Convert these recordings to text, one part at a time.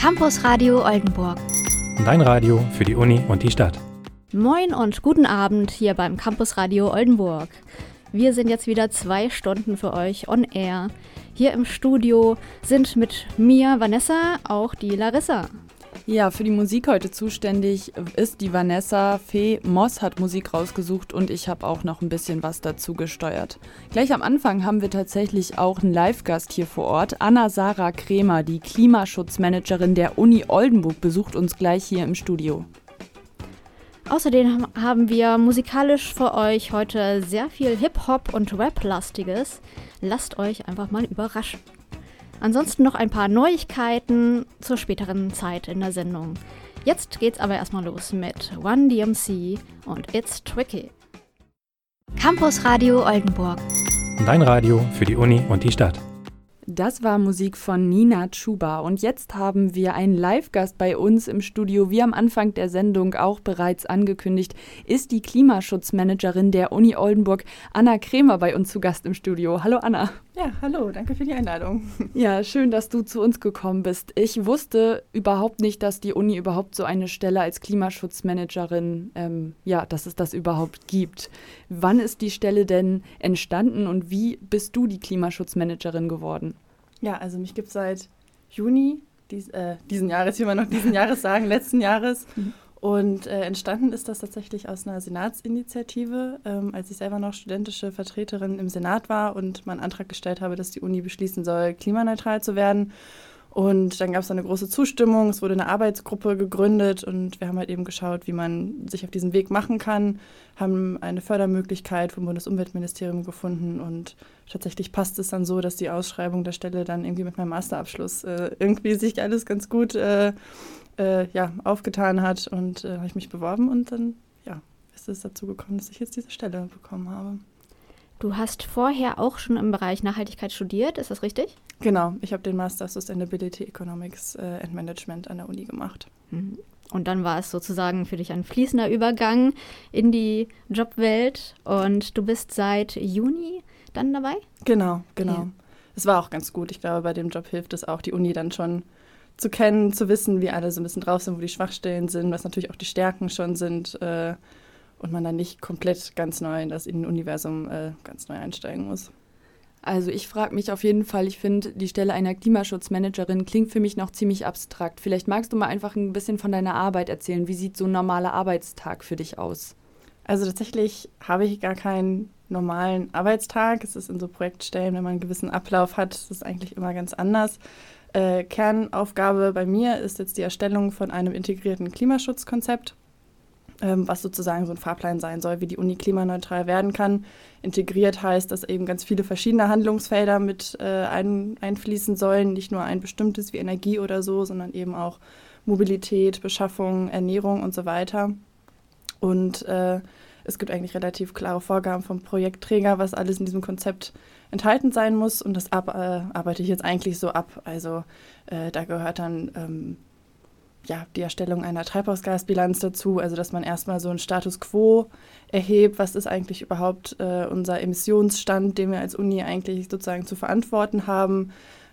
Campus Radio Oldenburg. Dein Radio für die Uni und die Stadt. Moin und guten Abend hier beim Campus Radio Oldenburg. Wir sind jetzt wieder zwei Stunden für euch on air. Hier im Studio sind mit mir Vanessa auch die Larissa. Ja, für die Musik heute zuständig ist die Vanessa. Fee Moss hat Musik rausgesucht und ich habe auch noch ein bisschen was dazu gesteuert. Gleich am Anfang haben wir tatsächlich auch einen Live-Gast hier vor Ort. Anna-Sarah Kremer, die Klimaschutzmanagerin der Uni Oldenburg, besucht uns gleich hier im Studio. Außerdem haben wir musikalisch für euch heute sehr viel Hip-Hop und Rap-lastiges. Lasst euch einfach mal überraschen. Ansonsten noch ein paar Neuigkeiten zur späteren Zeit in der Sendung. Jetzt geht's aber erstmal los mit One DMC und It's Tricky. Campus Radio Oldenburg. Dein Radio für die Uni und die Stadt. Das war Musik von Nina Chuba und jetzt haben wir einen Live-Gast bei uns im Studio. Wie am Anfang der Sendung auch bereits angekündigt, ist die Klimaschutzmanagerin der Uni Oldenburg, Anna Kremer, bei uns zu Gast im Studio. Hallo Anna. Ja, hallo, danke für die Einladung. Ja, schön, dass du zu uns gekommen bist. Ich wusste überhaupt nicht, dass die Uni überhaupt so eine Stelle als Klimaschutzmanagerin, ähm, ja, dass es das überhaupt gibt. Wann ist die Stelle denn entstanden und wie bist du die Klimaschutzmanagerin geworden? Ja, also mich gibt es seit Juni dies, äh, diesen Jahres, wie man noch diesen Jahres sagen, letzten Jahres. Und äh, entstanden ist das tatsächlich aus einer Senatsinitiative, ähm, als ich selber noch studentische Vertreterin im Senat war und meinen Antrag gestellt habe, dass die Uni beschließen soll, klimaneutral zu werden. Und dann gab es eine große Zustimmung, es wurde eine Arbeitsgruppe gegründet und wir haben halt eben geschaut, wie man sich auf diesen Weg machen kann, haben eine Fördermöglichkeit vom Bundesumweltministerium gefunden und tatsächlich passt es dann so, dass die Ausschreibung der Stelle dann irgendwie mit meinem Masterabschluss äh, irgendwie sich alles ganz gut äh, äh, ja, aufgetan hat und äh, habe ich mich beworben und dann ja, ist es dazu gekommen, dass ich jetzt diese Stelle bekommen habe. Du hast vorher auch schon im Bereich Nachhaltigkeit studiert, ist das richtig? Genau, ich habe den Master Sustainability Economics äh, and Management an der Uni gemacht. Mhm. Und dann war es sozusagen für dich ein fließender Übergang in die Jobwelt und du bist seit Juni dann dabei? Genau, genau. Es war auch ganz gut. Ich glaube, bei dem Job hilft es auch, die Uni dann schon zu kennen, zu wissen, wie alle so ein bisschen drauf sind, wo die Schwachstellen sind, was natürlich auch die Stärken schon sind. Äh, und man dann nicht komplett ganz neu in das Innenuniversum äh, ganz neu einsteigen muss. Also ich frage mich auf jeden Fall, ich finde, die Stelle einer Klimaschutzmanagerin klingt für mich noch ziemlich abstrakt. Vielleicht magst du mal einfach ein bisschen von deiner Arbeit erzählen. Wie sieht so ein normaler Arbeitstag für dich aus? Also tatsächlich habe ich gar keinen normalen Arbeitstag. Es ist in so Projektstellen, wenn man einen gewissen Ablauf hat, ist es eigentlich immer ganz anders. Äh, Kernaufgabe bei mir ist jetzt die Erstellung von einem integrierten Klimaschutzkonzept ähm, was sozusagen so ein Fahrplan sein soll, wie die Uni klimaneutral werden kann. Integriert heißt, dass eben ganz viele verschiedene Handlungsfelder mit äh, ein, einfließen sollen, nicht nur ein bestimmtes wie Energie oder so, sondern eben auch Mobilität, Beschaffung, Ernährung und so weiter. Und äh, es gibt eigentlich relativ klare Vorgaben vom Projektträger, was alles in diesem Konzept enthalten sein muss. Und das ab, äh, arbeite ich jetzt eigentlich so ab. Also äh, da gehört dann ähm, ja, die Erstellung einer Treibhausgasbilanz dazu, also dass man erstmal so einen Status quo erhebt, was ist eigentlich überhaupt äh, unser Emissionsstand, den wir als Uni eigentlich sozusagen zu verantworten haben,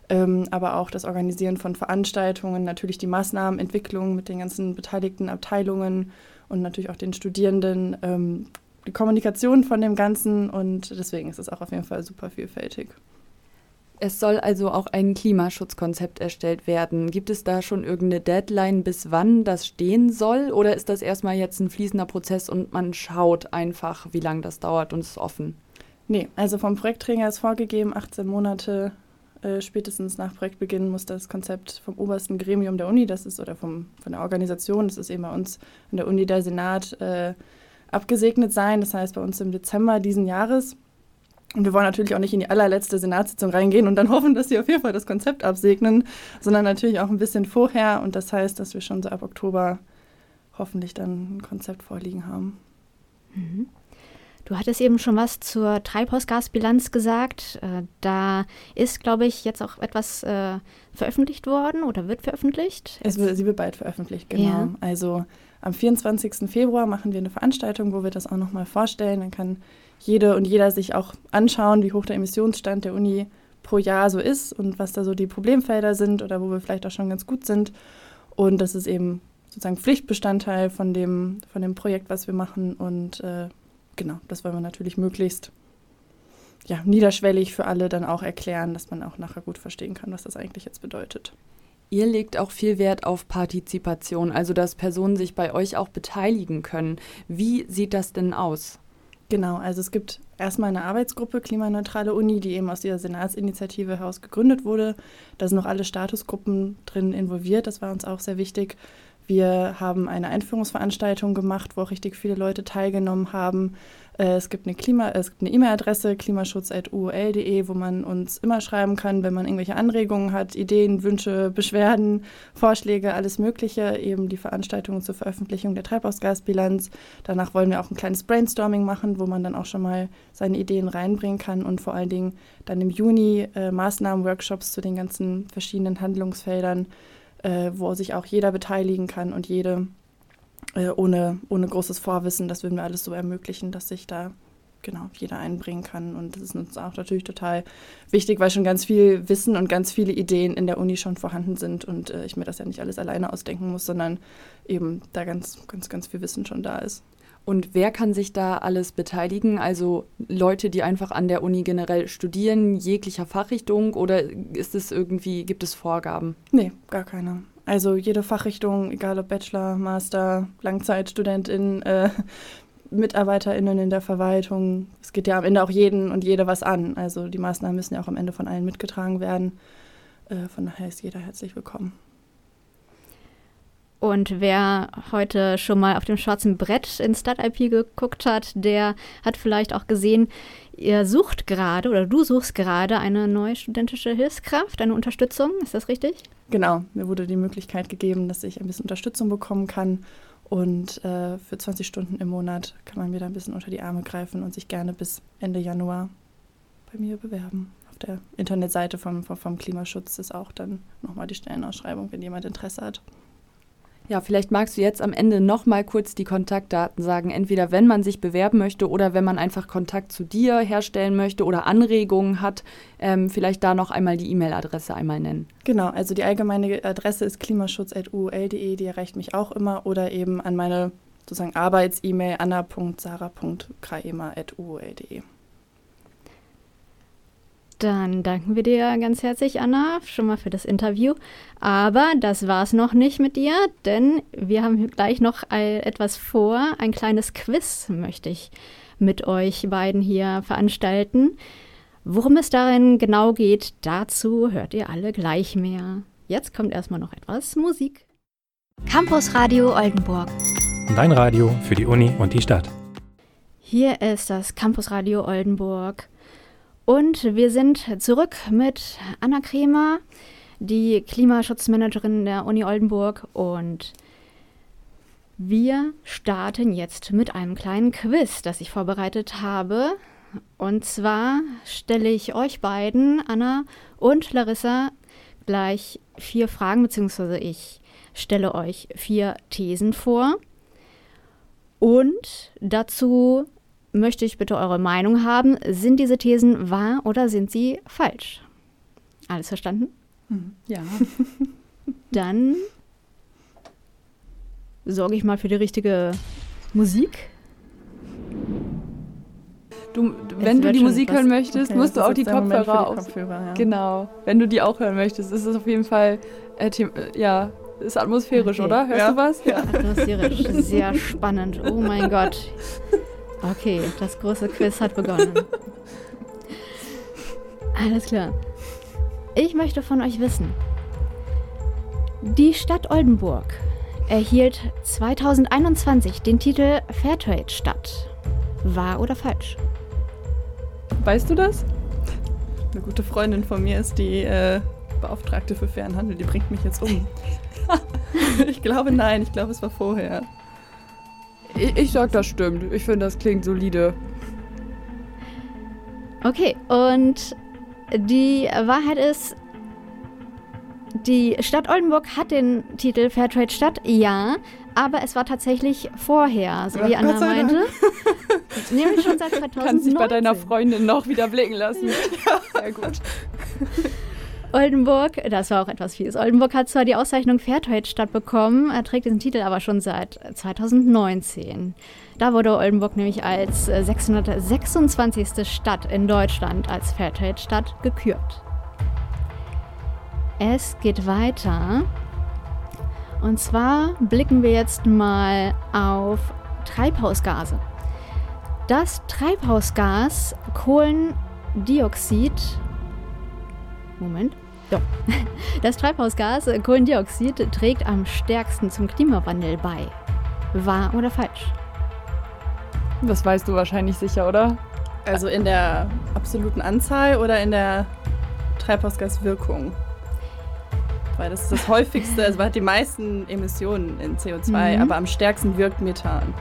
ähm, aber auch das Organisieren von Veranstaltungen, natürlich die Maßnahmenentwicklung mit den ganzen beteiligten Abteilungen und natürlich auch den Studierenden, ähm, die Kommunikation von dem Ganzen und deswegen ist es auch auf jeden Fall super vielfältig. Es soll also auch ein Klimaschutzkonzept erstellt werden. Gibt es da schon irgendeine Deadline, bis wann das stehen soll? Oder ist das erstmal jetzt ein fließender Prozess und man schaut einfach, wie lange das dauert und ist offen? Nee, also vom Projektträger ist vorgegeben, 18 Monate äh, spätestens nach Projektbeginn muss das Konzept vom obersten Gremium der Uni, das ist, oder vom, von der Organisation, das ist eben bei uns an der Uni der Senat, äh, abgesegnet sein. Das heißt bei uns im Dezember diesen Jahres. Und wir wollen natürlich auch nicht in die allerletzte Senatssitzung reingehen und dann hoffen, dass sie auf jeden Fall das Konzept absegnen, sondern natürlich auch ein bisschen vorher. Und das heißt, dass wir schon so ab Oktober hoffentlich dann ein Konzept vorliegen haben. Mhm. Du hattest eben schon was zur Treibhausgasbilanz gesagt. Äh, da ist, glaube ich, jetzt auch etwas äh, veröffentlicht worden oder wird veröffentlicht. Es wird, sie wird bald veröffentlicht, genau. Ja. Also am 24. Februar machen wir eine Veranstaltung, wo wir das auch nochmal vorstellen. Dann kann jede und jeder sich auch anschauen, wie hoch der Emissionsstand der Uni pro Jahr so ist und was da so die Problemfelder sind oder wo wir vielleicht auch schon ganz gut sind. Und das ist eben sozusagen Pflichtbestandteil von dem, von dem Projekt, was wir machen. Und äh, genau, das wollen wir natürlich möglichst ja, niederschwellig für alle dann auch erklären, dass man auch nachher gut verstehen kann, was das eigentlich jetzt bedeutet. Ihr legt auch viel Wert auf Partizipation, also dass Personen sich bei euch auch beteiligen können. Wie sieht das denn aus? Genau, also es gibt erstmal eine Arbeitsgruppe Klimaneutrale Uni, die eben aus dieser Senatsinitiative heraus gegründet wurde. Da sind noch alle Statusgruppen drin involviert, das war uns auch sehr wichtig. Wir haben eine Einführungsveranstaltung gemacht, wo auch richtig viele Leute teilgenommen haben. Äh, es gibt eine Klima, es gibt eine E-Mail-Adresse klimaschutz.uol.de, wo man uns immer schreiben kann, wenn man irgendwelche Anregungen hat, Ideen, Wünsche, Beschwerden, Vorschläge, alles Mögliche. Eben die Veranstaltung zur Veröffentlichung der Treibhausgasbilanz. Danach wollen wir auch ein kleines Brainstorming machen, wo man dann auch schon mal seine Ideen reinbringen kann und vor allen Dingen dann im Juni äh, Maßnahmen-Workshops zu den ganzen verschiedenen Handlungsfeldern, äh, wo sich auch jeder beteiligen kann und jede äh, ohne, ohne großes Vorwissen. Das würden wir alles so ermöglichen, dass sich da genau jeder einbringen kann. Und das ist uns auch natürlich total wichtig, weil schon ganz viel Wissen und ganz viele Ideen in der Uni schon vorhanden sind und äh, ich mir das ja nicht alles alleine ausdenken muss, sondern eben da ganz, ganz, ganz viel Wissen schon da ist. Und wer kann sich da alles beteiligen? Also Leute, die einfach an der Uni generell studieren, jeglicher Fachrichtung oder ist es irgendwie, gibt es Vorgaben? Nee, gar keine. Also jede Fachrichtung, egal ob Bachelor, Master, Langzeitstudentin, äh, MitarbeiterInnen in der Verwaltung. Es geht ja am Ende auch jeden und jede was an. Also die Maßnahmen müssen ja auch am Ende von allen mitgetragen werden. Äh, von daher ist jeder herzlich willkommen. Und wer heute schon mal auf dem schwarzen Brett in StatIP geguckt hat, der hat vielleicht auch gesehen, ihr sucht gerade oder du suchst gerade eine neue studentische Hilfskraft, eine Unterstützung. Ist das richtig? Genau, mir wurde die Möglichkeit gegeben, dass ich ein bisschen Unterstützung bekommen kann. Und äh, für 20 Stunden im Monat kann man mir da ein bisschen unter die Arme greifen und sich gerne bis Ende Januar bei mir bewerben. Auf der Internetseite vom, vom Klimaschutz ist auch dann nochmal die Stellenausschreibung, wenn jemand Interesse hat. Ja, vielleicht magst du jetzt am Ende noch mal kurz die Kontaktdaten sagen. Entweder wenn man sich bewerben möchte oder wenn man einfach Kontakt zu dir herstellen möchte oder Anregungen hat, ähm, vielleicht da noch einmal die E-Mail-Adresse einmal nennen. Genau, also die allgemeine Adresse ist klimaschutz.uol.de, die erreicht mich auch immer oder eben an meine sozusagen Arbeits-E-Mail anna.sarah.kraema.uol.de. Dann danken wir dir ganz herzlich, Anna, schon mal für das Interview. Aber das war's noch nicht mit dir, denn wir haben gleich noch etwas vor. Ein kleines Quiz möchte ich mit euch beiden hier veranstalten. Worum es darin genau geht, dazu hört ihr alle gleich mehr. Jetzt kommt erstmal noch etwas Musik. Campus Radio Oldenburg. Dein Radio für die Uni und die Stadt. Hier ist das Campus Radio Oldenburg. Und wir sind zurück mit Anna Kremer, die Klimaschutzmanagerin der Uni Oldenburg. Und wir starten jetzt mit einem kleinen Quiz, das ich vorbereitet habe. Und zwar stelle ich euch beiden, Anna und Larissa, gleich vier Fragen, beziehungsweise ich stelle euch vier Thesen vor. Und dazu möchte ich bitte eure Meinung haben. Sind diese Thesen wahr oder sind sie falsch? Alles verstanden? Hm, ja. Dann sorge ich mal für die richtige Musik. Du, wenn du die Musik hören möchtest, okay, musst du auch die Kopfhörer auf. Ja. Genau. Wenn du die auch hören möchtest, ist es auf jeden Fall äh, ja, ist atmosphärisch, okay. oder? Hörst ja. du was? Ja. Atmosphärisch, sehr spannend. Oh mein Gott. Okay, das große Quiz hat begonnen. Alles klar. Ich möchte von euch wissen. Die Stadt Oldenburg erhielt 2021 den Titel Fairtrade-Stadt. Wahr oder falsch? Weißt du das? Eine gute Freundin von mir ist die äh, Beauftragte für fairen Handel. Die bringt mich jetzt um. ich glaube nein, ich glaube es war vorher. Ich, ich sag, das stimmt. Ich finde, das klingt solide. Okay, und die Wahrheit ist, die Stadt Oldenburg hat den Titel Fairtrade Stadt, ja, aber es war tatsächlich vorher, so wie Anna meinte. Nämlich schon seit 2019. Kannst dich bei deiner Freundin noch wieder blicken lassen. Sehr gut. Oldenburg, das war auch etwas fies. Oldenburg hat zwar die Auszeichnung Fairtrade-Stadt bekommen, er trägt diesen Titel aber schon seit 2019. Da wurde Oldenburg nämlich als 626. Stadt in Deutschland als Fairtrade-Stadt gekürt. Es geht weiter. Und zwar blicken wir jetzt mal auf Treibhausgase. Das Treibhausgas Kohlendioxid. Moment. Ja. Das Treibhausgas Kohlendioxid trägt am stärksten zum Klimawandel bei. Wahr oder falsch? Das weißt du wahrscheinlich sicher, oder? Also in der absoluten Anzahl oder in der Treibhausgaswirkung? Weil das ist das häufigste, also man hat die meisten Emissionen in CO2, Mhm. aber am stärksten wirkt Methan.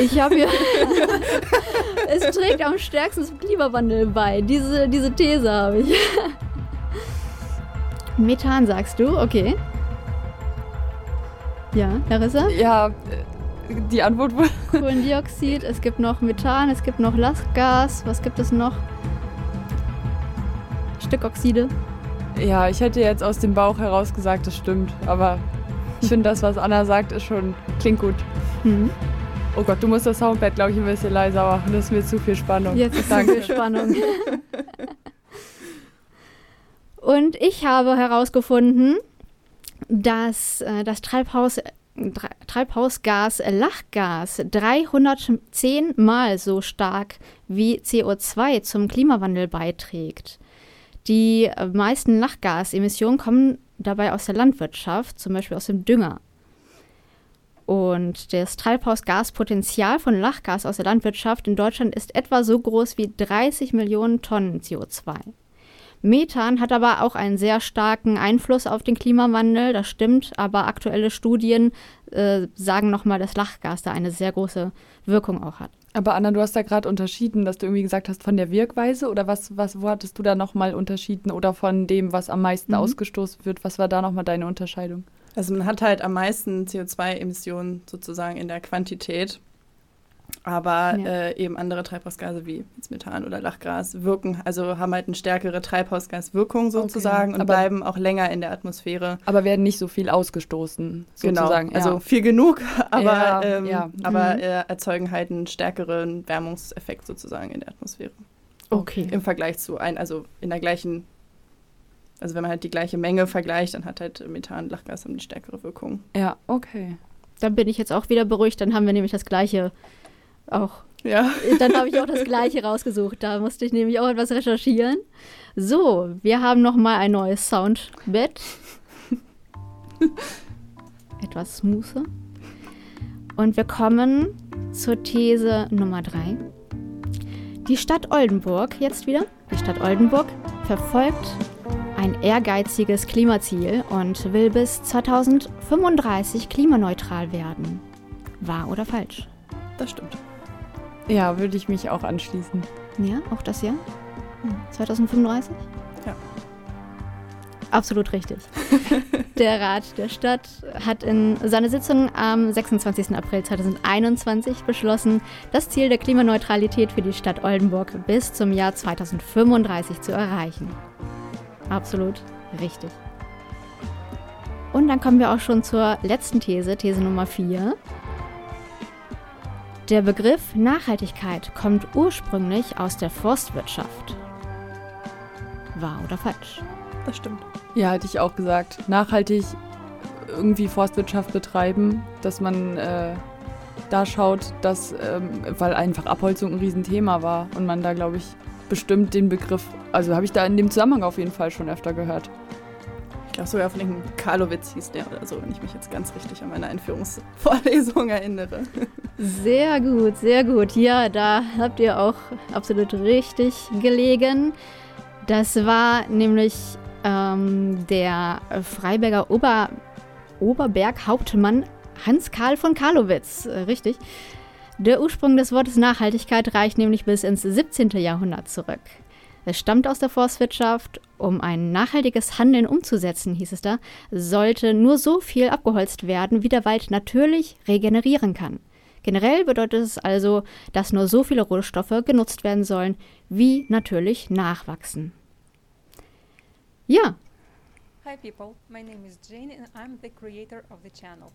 Ich habe hier. es trägt am stärksten zum Klimawandel bei. Diese, diese These habe ich. Methan sagst du, okay. Ja, Larissa? Ja, die Antwort wurde. Kohlendioxid, es gibt noch Methan, es gibt noch Lachgas, was gibt es noch? Stickoxide. Ja, ich hätte jetzt aus dem Bauch heraus gesagt, das stimmt. Aber ich finde, das, was Anna sagt, ist schon. klingt gut. Hm. Oh Gott, du musst das Soundpad, glaube ich, ein bisschen leiser machen. Das ist mir zu viel Spannung. Jetzt ist zu viel Spannung. Und ich habe herausgefunden, dass äh, das Treibhaus, Tre- Treibhausgas Lachgas 310 Mal so stark wie CO2 zum Klimawandel beiträgt. Die äh, meisten Lachgasemissionen kommen dabei aus der Landwirtschaft, zum Beispiel aus dem Dünger. Und das Treibhausgaspotenzial von Lachgas aus der Landwirtschaft in Deutschland ist etwa so groß wie 30 Millionen Tonnen CO2. Methan hat aber auch einen sehr starken Einfluss auf den Klimawandel, das stimmt, aber aktuelle Studien äh, sagen nochmal, dass Lachgas da eine sehr große Wirkung auch hat. Aber Anna, du hast da gerade unterschieden, dass du irgendwie gesagt hast, von der Wirkweise oder was, was wo hattest du da nochmal unterschieden oder von dem, was am meisten Mhm. ausgestoßen wird? Was war da nochmal deine Unterscheidung? Also man hat halt am meisten CO2-Emissionen sozusagen in der Quantität. Aber Ja. äh, eben andere Treibhausgase wie Methan oder Lachgas wirken, also haben halt eine stärkere Treibhausgaswirkung sozusagen und aber- bleiben auch länger in der Atmosphäre. Aber werden nicht so viel ausgestoßen, sozusagen. Genau, also ja. viel genug, aber, Ja, ähm, ja. aber Mhm. äh, erzeugen halt einen stärkeren Wärmungseffekt sozusagen in der Atmosphäre. Okay. Im Vergleich zu ein, also in der gleichen, also wenn man halt die gleiche Menge vergleicht, dann hat halt Methan und Lachgas die stärkere Wirkung. ja, okay. Dann bin ich jetzt auch wieder beruhigt, dann haben wir nämlich das gleiche auch Ja. Dann habe ich auch das gleiche rausgesucht. Da musste ich nämlich auch etwas recherchieren. So, wir haben noch mal ein neues Soundbett. etwas smoother. Und wir kommen zur These Nummer 3. Die Stadt Oldenburg, jetzt wieder, die Stadt Oldenburg verfolgt ein ehrgeiziges Klimaziel und will bis 2035 klimaneutral werden. Wahr oder falsch? Das stimmt. Ja, würde ich mich auch anschließen. Ja, auch das Jahr? 2035? Ja. Absolut richtig. der Rat der Stadt hat in seiner Sitzung am 26. April 2021 beschlossen, das Ziel der Klimaneutralität für die Stadt Oldenburg bis zum Jahr 2035 zu erreichen. Absolut richtig. Und dann kommen wir auch schon zur letzten These, These Nummer 4. Der Begriff Nachhaltigkeit kommt ursprünglich aus der Forstwirtschaft. Wahr oder falsch? Das stimmt. Ja, hätte ich auch gesagt. Nachhaltig irgendwie Forstwirtschaft betreiben, dass man äh, da schaut, dass, ähm, weil einfach Abholzung ein Riesenthema war und man da, glaube ich, bestimmt den Begriff, also habe ich da in dem Zusammenhang auf jeden Fall schon öfter gehört. Ich glaube sogar von irgendeinem Karlowitz hieß der oder so, wenn ich mich jetzt ganz richtig an meine Einführungsvorlesung erinnere. Sehr gut, sehr gut. Ja, da habt ihr auch absolut richtig gelegen. Das war nämlich ähm, der Freiberger Ober Oberberghauptmann Hans-Karl von Karlowitz. Äh, richtig. Der Ursprung des Wortes Nachhaltigkeit reicht nämlich bis ins 17. Jahrhundert zurück. Es stammt aus der Forstwirtschaft. Um ein nachhaltiges Handeln umzusetzen, hieß es da, sollte nur so viel abgeholzt werden, wie der Wald natürlich regenerieren kann. Generell bedeutet es also, dass nur so viele Rohstoffe genutzt werden sollen, wie natürlich nachwachsen. Ja. Hi people, my name is Jane and I'm the creator of the channel.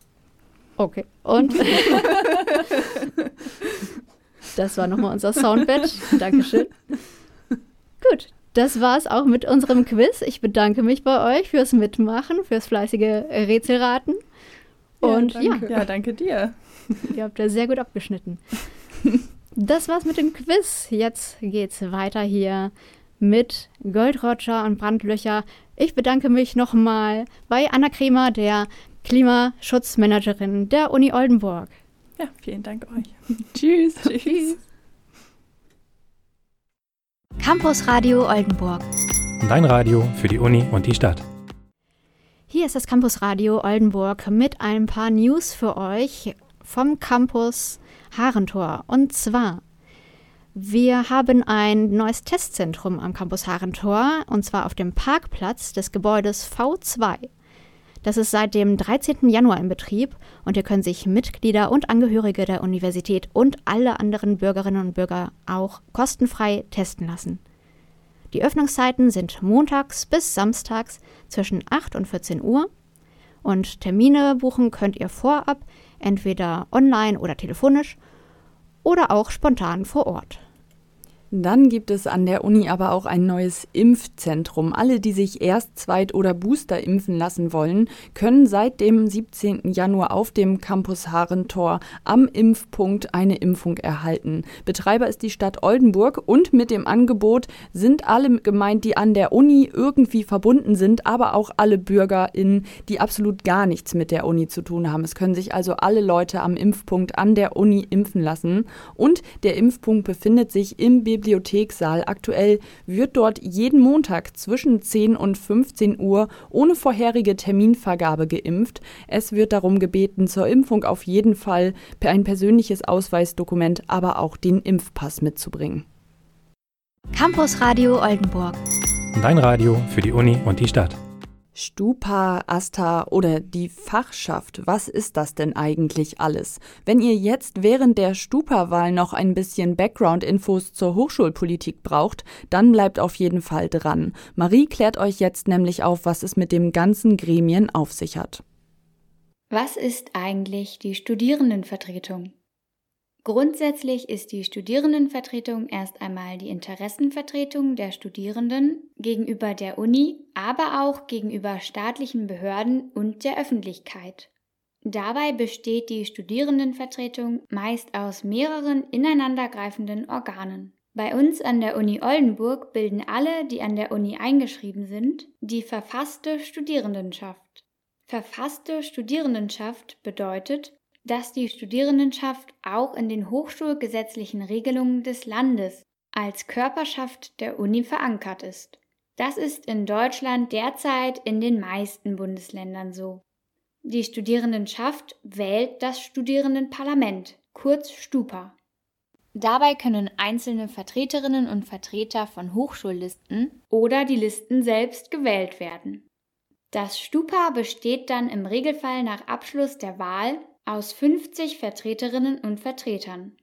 Okay, und das war nochmal unser Soundbed. Dankeschön. Gut, das war's auch mit unserem Quiz. Ich bedanke mich bei euch fürs Mitmachen, fürs fleißige Rätselraten. Und ja, ja, danke. ja, danke dir. ihr habt ja sehr gut abgeschnitten. Das war's mit dem Quiz. Jetzt geht's weiter hier mit Goldroger und Brandlöcher. Ich bedanke mich nochmal bei Anna Kremer, der Klimaschutzmanagerin der Uni Oldenburg. Ja, vielen Dank euch. Tschüss. Tschüss. Campus Radio Oldenburg. Dein Radio für die Uni und die Stadt. Hier ist das Campus Radio Oldenburg mit ein paar News für euch vom Campus Harentor. Und zwar, wir haben ein neues Testzentrum am Campus Harentor und zwar auf dem Parkplatz des Gebäudes V2. Das ist seit dem 13. Januar in Betrieb und hier können sich Mitglieder und Angehörige der Universität und alle anderen Bürgerinnen und Bürger auch kostenfrei testen lassen. Die Öffnungszeiten sind montags bis samstags zwischen 8 und 14 Uhr und Termine buchen könnt ihr vorab, entweder online oder telefonisch oder auch spontan vor Ort. Dann gibt es an der Uni aber auch ein neues Impfzentrum. Alle, die sich erst Zweit- oder Booster impfen lassen wollen, können seit dem 17. Januar auf dem Campus Harentor am Impfpunkt eine Impfung erhalten. Betreiber ist die Stadt Oldenburg und mit dem Angebot sind alle gemeint, die an der Uni irgendwie verbunden sind, aber auch alle BürgerInnen, die absolut gar nichts mit der Uni zu tun haben. Es können sich also alle Leute am Impfpunkt an der Uni impfen lassen. Und der Impfpunkt befindet sich im Bibliothekssaal. Aktuell wird dort jeden Montag zwischen 10 und 15 Uhr ohne vorherige Terminvergabe geimpft. Es wird darum gebeten, zur Impfung auf jeden Fall ein persönliches Ausweisdokument, aber auch den Impfpass mitzubringen. Campus Radio Oldenburg. Dein Radio für die Uni und die Stadt. Stupa, Asta oder die Fachschaft, was ist das denn eigentlich alles? Wenn ihr jetzt während der Stupa-Wahl noch ein bisschen Background-Infos zur Hochschulpolitik braucht, dann bleibt auf jeden Fall dran. Marie klärt euch jetzt nämlich auf, was es mit dem ganzen Gremien auf sich hat. Was ist eigentlich die Studierendenvertretung? Grundsätzlich ist die Studierendenvertretung erst einmal die Interessenvertretung der Studierenden gegenüber der Uni, aber auch gegenüber staatlichen Behörden und der Öffentlichkeit. Dabei besteht die Studierendenvertretung meist aus mehreren ineinandergreifenden Organen. Bei uns an der Uni Oldenburg bilden alle, die an der Uni eingeschrieben sind, die verfasste Studierendenschaft. Verfasste Studierendenschaft bedeutet, dass die Studierendenschaft auch in den hochschulgesetzlichen Regelungen des Landes als Körperschaft der Uni verankert ist. Das ist in Deutschland derzeit in den meisten Bundesländern so. Die Studierendenschaft wählt das Studierendenparlament, kurz Stupa. Dabei können einzelne Vertreterinnen und Vertreter von Hochschullisten oder die Listen selbst gewählt werden. Das Stupa besteht dann im Regelfall nach Abschluss der Wahl aus 50 Vertreterinnen und Vertretern.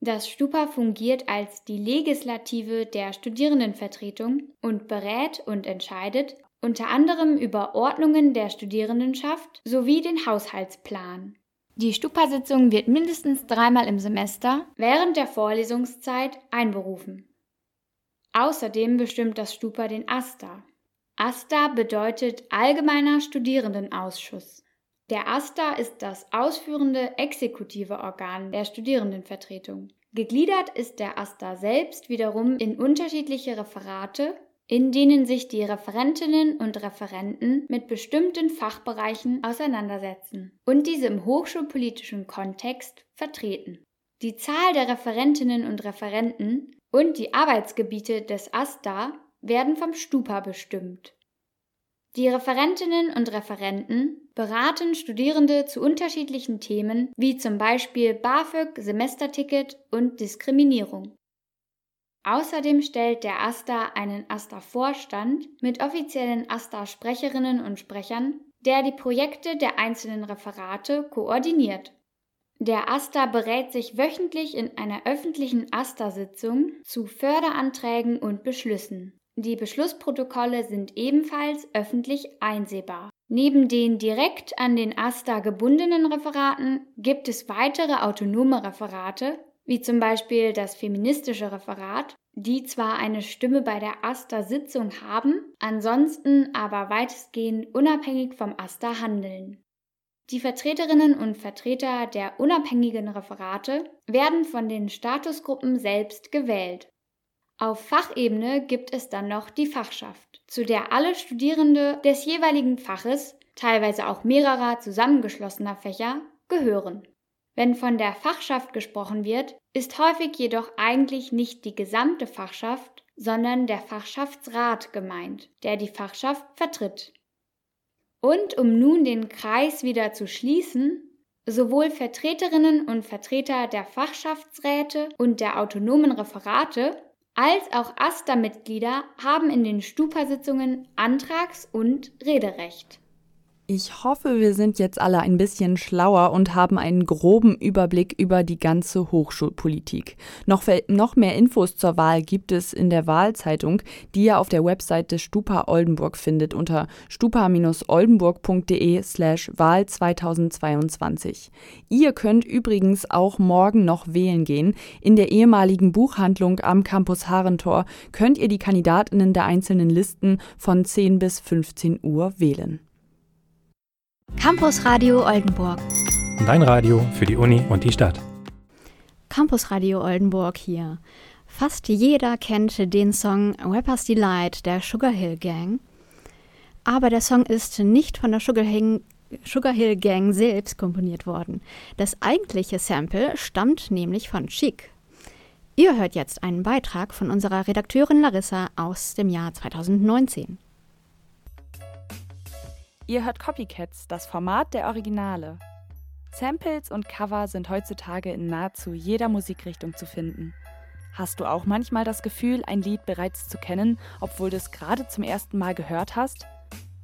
Das Stupa fungiert als die Legislative der Studierendenvertretung und berät und entscheidet unter anderem über Ordnungen der Studierendenschaft sowie den Haushaltsplan. Die Stupa-Sitzung wird mindestens dreimal im Semester während der Vorlesungszeit einberufen. Außerdem bestimmt das Stupa den AStA. AStA bedeutet Allgemeiner Studierendenausschuss. Der AStA ist das ausführende exekutive Organ der Studierendenvertretung. Gegliedert ist der AStA selbst wiederum in unterschiedliche Referate, in denen sich die Referentinnen und Referenten mit bestimmten Fachbereichen auseinandersetzen und diese im hochschulpolitischen Kontext vertreten. Die Zahl der Referentinnen und Referenten und die Arbeitsgebiete des AStA werden vom Stupa bestimmt. Die Referentinnen und Referenten beraten Studierende zu unterschiedlichen Themen wie zum Beispiel BAföG, Semesterticket und Diskriminierung. Außerdem stellt der AStA einen AStA-Vorstand mit offiziellen AStA-Sprecherinnen und Sprechern, der die Projekte der einzelnen Referate koordiniert. Der AStA berät sich wöchentlich in einer öffentlichen AStA-Sitzung zu Förderanträgen und Beschlüssen. Die Beschlussprotokolle sind ebenfalls öffentlich einsehbar. Neben den direkt an den AStA gebundenen Referaten gibt es weitere autonome Referate, wie zum Beispiel das feministische Referat, die zwar eine Stimme bei der AStA-Sitzung haben, ansonsten aber weitestgehend unabhängig vom AStA handeln. Die Vertreterinnen und Vertreter der unabhängigen Referate werden von den Statusgruppen selbst gewählt. Auf Fachebene gibt es dann noch die Fachschaft, zu der alle Studierende des jeweiligen Faches, teilweise auch mehrerer zusammengeschlossener Fächer, gehören. Wenn von der Fachschaft gesprochen wird, ist häufig jedoch eigentlich nicht die gesamte Fachschaft, sondern der Fachschaftsrat gemeint, der die Fachschaft vertritt. Und um nun den Kreis wieder zu schließen, sowohl Vertreterinnen und Vertreter der Fachschaftsräte und der autonomen Referate als auch AStA-Mitglieder haben in den Stupa-Sitzungen Antrags- und Rederecht. Ich hoffe, wir sind jetzt alle ein bisschen schlauer und haben einen groben Überblick über die ganze Hochschulpolitik. Noch, noch mehr Infos zur Wahl gibt es in der Wahlzeitung, die ihr auf der Website des Stupa Oldenburg findet unter stupa-oldenburg.de slash Wahl 2022. Ihr könnt übrigens auch morgen noch wählen gehen. In der ehemaligen Buchhandlung am Campus Harentor könnt ihr die Kandidatinnen der einzelnen Listen von 10 bis 15 Uhr wählen. Campus Radio Oldenburg. Dein Radio für die Uni und die Stadt. Campus Radio Oldenburg hier. Fast jeder kennt den Song Rappers Delight der Sugar Hill Gang. Aber der Song ist nicht von der Sugar Hill, Sugar Hill Gang selbst komponiert worden. Das eigentliche Sample stammt nämlich von Chic. Ihr hört jetzt einen Beitrag von unserer Redakteurin Larissa aus dem Jahr 2019. Ihr hört Copycats, das Format der Originale. Samples und Cover sind heutzutage in nahezu jeder Musikrichtung zu finden. Hast du auch manchmal das Gefühl, ein Lied bereits zu kennen, obwohl du es gerade zum ersten Mal gehört hast?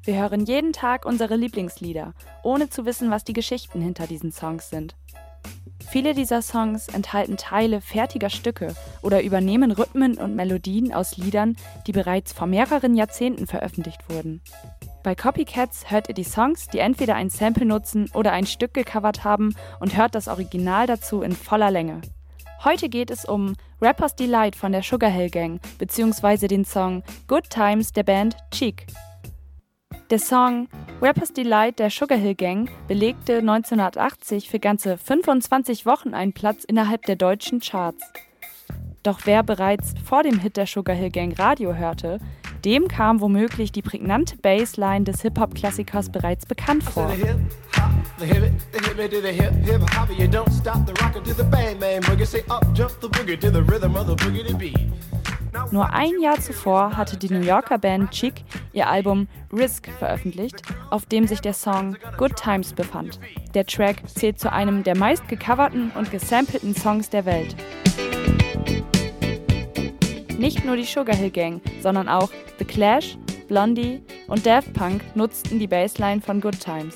Wir hören jeden Tag unsere Lieblingslieder, ohne zu wissen, was die Geschichten hinter diesen Songs sind. Viele dieser Songs enthalten Teile fertiger Stücke oder übernehmen Rhythmen und Melodien aus Liedern, die bereits vor mehreren Jahrzehnten veröffentlicht wurden. Bei Copycats hört ihr die Songs, die entweder ein Sample nutzen oder ein Stück gecovert haben und hört das Original dazu in voller Länge. Heute geht es um Rappers Delight von der Sugar Hill Gang bzw. den Song Good Times der Band Cheek. Der Song Rappers Delight der Sugar Hill Gang belegte 1980 für ganze 25 Wochen einen Platz innerhalb der deutschen Charts. Doch wer bereits vor dem Hit der Sugar Hill Gang Radio hörte, dem kam womöglich die prägnante Bassline des Hip-Hop-Klassikers bereits bekannt vor. Nur ein Jahr zuvor hatte die New Yorker Band Chic ihr Album Risk veröffentlicht, auf dem sich der Song Good Times befand. Der Track zählt zu einem der meist gecoverten und gesampelten Songs der Welt. Nicht nur die Sugar Hill Gang, sondern auch The Clash, Blondie und Daft Punk nutzten die Bassline von Good Times.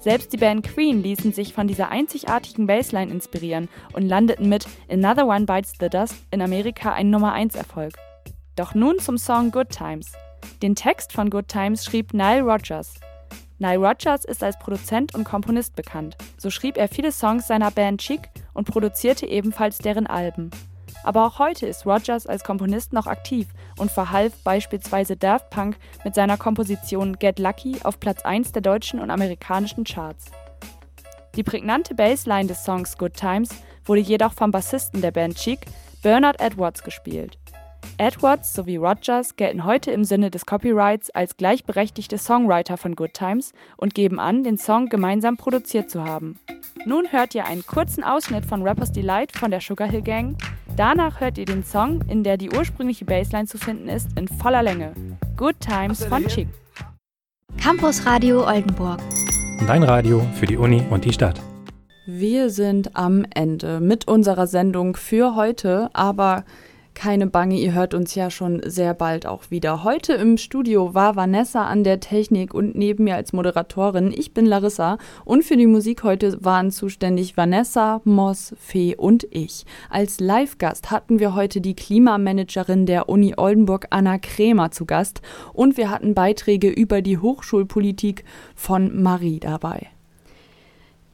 Selbst die Band Queen ließen sich von dieser einzigartigen Bassline inspirieren und landeten mit Another One Bites the Dust in Amerika ein Nummer 1 Erfolg. Doch nun zum Song Good Times. Den Text von Good Times schrieb Nile Rodgers. Nile Rodgers ist als Produzent und Komponist bekannt. So schrieb er viele Songs seiner Band Chic und produzierte ebenfalls deren Alben. Aber auch heute ist Rogers als Komponist noch aktiv und verhalf beispielsweise Daft Punk mit seiner Komposition Get Lucky auf Platz 1 der deutschen und amerikanischen Charts. Die prägnante Bassline des Songs Good Times wurde jedoch vom Bassisten der Band Cheek, Bernard Edwards, gespielt. Edwards sowie Rogers gelten heute im Sinne des Copyrights als gleichberechtigte Songwriter von Good Times und geben an, den Song gemeinsam produziert zu haben. Nun hört ihr einen kurzen Ausschnitt von Rappers Delight von der Sugar Hill Gang, Danach hört ihr den Song, in der die ursprüngliche Bassline zu finden ist, in voller Länge. Good Times von Chick. Campus Radio Oldenburg. Dein Radio für die Uni und die Stadt. Wir sind am Ende mit unserer Sendung für heute, aber keine Bange, ihr hört uns ja schon sehr bald auch wieder. Heute im Studio war Vanessa an der Technik und neben mir als Moderatorin. Ich bin Larissa und für die Musik heute waren zuständig Vanessa, Moss, Fee und ich. Als Live-Gast hatten wir heute die Klimamanagerin der Uni Oldenburg, Anna Krämer, zu Gast und wir hatten Beiträge über die Hochschulpolitik von Marie dabei.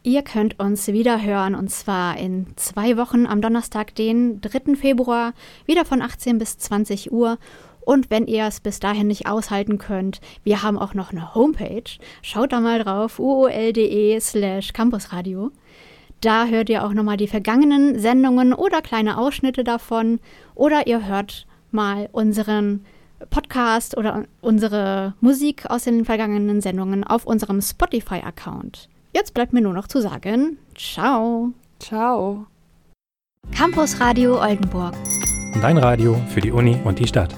Ihr könnt uns wieder hören und zwar in zwei Wochen am Donnerstag, den 3. Februar, wieder von 18 bis 20 Uhr. Und wenn ihr es bis dahin nicht aushalten könnt, wir haben auch noch eine Homepage. Schaut da mal drauf, uol.de slash campusradio. Da hört ihr auch nochmal die vergangenen Sendungen oder kleine Ausschnitte davon. Oder ihr hört mal unseren Podcast oder unsere Musik aus den vergangenen Sendungen auf unserem Spotify-Account. Jetzt bleibt mir nur noch zu sagen, ciao. Ciao. Campus Radio Oldenburg. Dein Radio für die Uni und die Stadt.